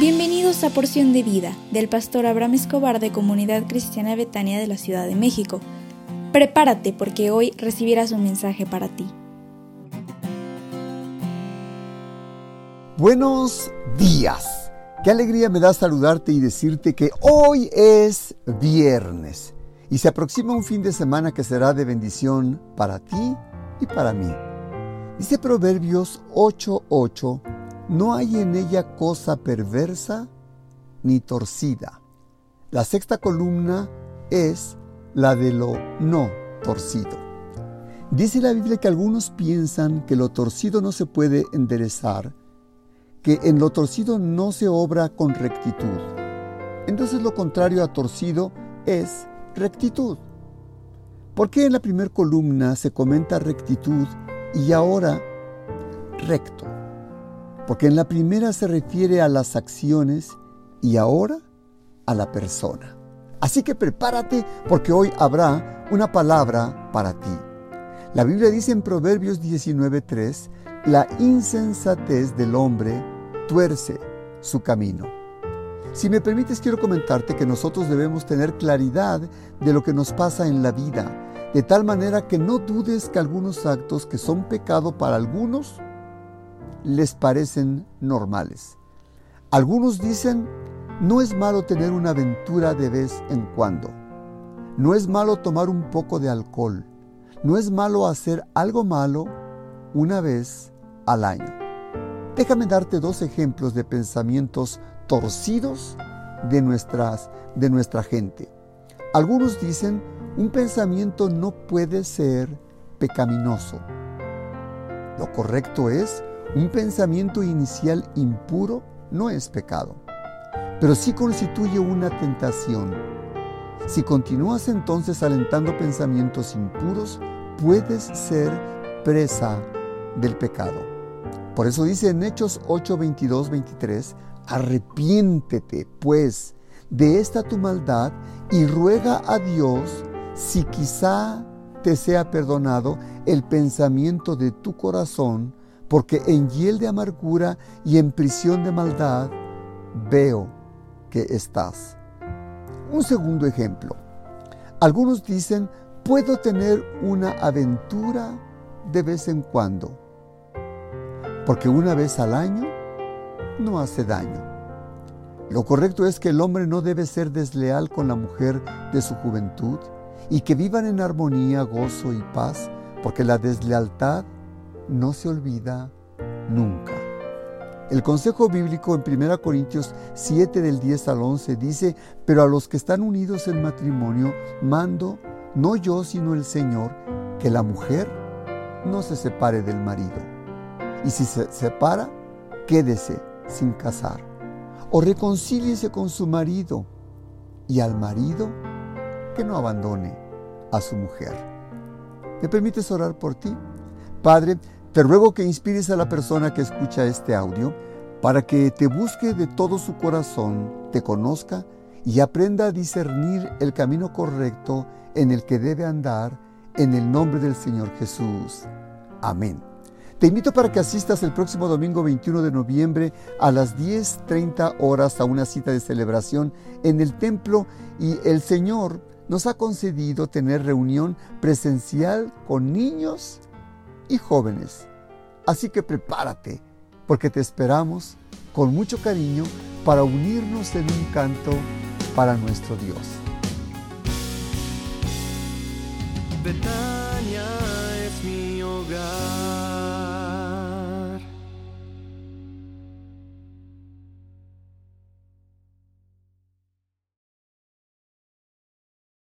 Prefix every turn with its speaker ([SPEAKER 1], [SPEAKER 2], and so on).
[SPEAKER 1] Bienvenidos a Porción de Vida del pastor Abraham Escobar de Comunidad Cristiana Betania de la Ciudad de México. Prepárate porque hoy recibirás un mensaje para ti.
[SPEAKER 2] Buenos días. Qué alegría me da saludarte y decirte que hoy es viernes y se aproxima un fin de semana que será de bendición para ti y para mí. Dice Proverbios 8:8 no hay en ella cosa perversa ni torcida. La sexta columna es la de lo no torcido. Dice la Biblia que algunos piensan que lo torcido no se puede enderezar, que en lo torcido no se obra con rectitud. Entonces lo contrario a torcido es rectitud. ¿Por qué en la primera columna se comenta rectitud y ahora recto? Porque en la primera se refiere a las acciones y ahora a la persona. Así que prepárate porque hoy habrá una palabra para ti. La Biblia dice en Proverbios 19:3, la insensatez del hombre tuerce su camino. Si me permites, quiero comentarte que nosotros debemos tener claridad de lo que nos pasa en la vida, de tal manera que no dudes que algunos actos que son pecado para algunos, les parecen normales. Algunos dicen, no es malo tener una aventura de vez en cuando. No es malo tomar un poco de alcohol. No es malo hacer algo malo una vez al año. Déjame darte dos ejemplos de pensamientos torcidos de, nuestras, de nuestra gente. Algunos dicen, un pensamiento no puede ser pecaminoso. Lo correcto es, un pensamiento inicial impuro no es pecado, pero sí constituye una tentación. Si continúas entonces alentando pensamientos impuros, puedes ser presa del pecado. Por eso dice en Hechos 8, 22, 23, arrepiéntete pues de esta tu maldad y ruega a Dios si quizá te sea perdonado el pensamiento de tu corazón porque en hiel de amargura y en prisión de maldad veo que estás. Un segundo ejemplo. Algunos dicen, puedo tener una aventura de vez en cuando, porque una vez al año no hace daño. Lo correcto es que el hombre no debe ser desleal con la mujer de su juventud y que vivan en armonía, gozo y paz, porque la deslealtad no se olvida nunca. El consejo bíblico en 1 Corintios 7 del 10 al 11 dice, pero a los que están unidos en matrimonio, mando, no yo sino el Señor, que la mujer no se separe del marido. Y si se separa, quédese sin casar. O reconcíliese con su marido. Y al marido, que no abandone a su mujer. ¿Me permites orar por ti? Padre, te ruego que inspires a la persona que escucha este audio para que te busque de todo su corazón, te conozca y aprenda a discernir el camino correcto en el que debe andar en el nombre del Señor Jesús. Amén. Te invito para que asistas el próximo domingo 21 de noviembre a las 10.30 horas a una cita de celebración en el templo y el Señor nos ha concedido tener reunión presencial con niños y jóvenes. Así que prepárate, porque te esperamos con mucho cariño para unirnos en un canto para nuestro Dios.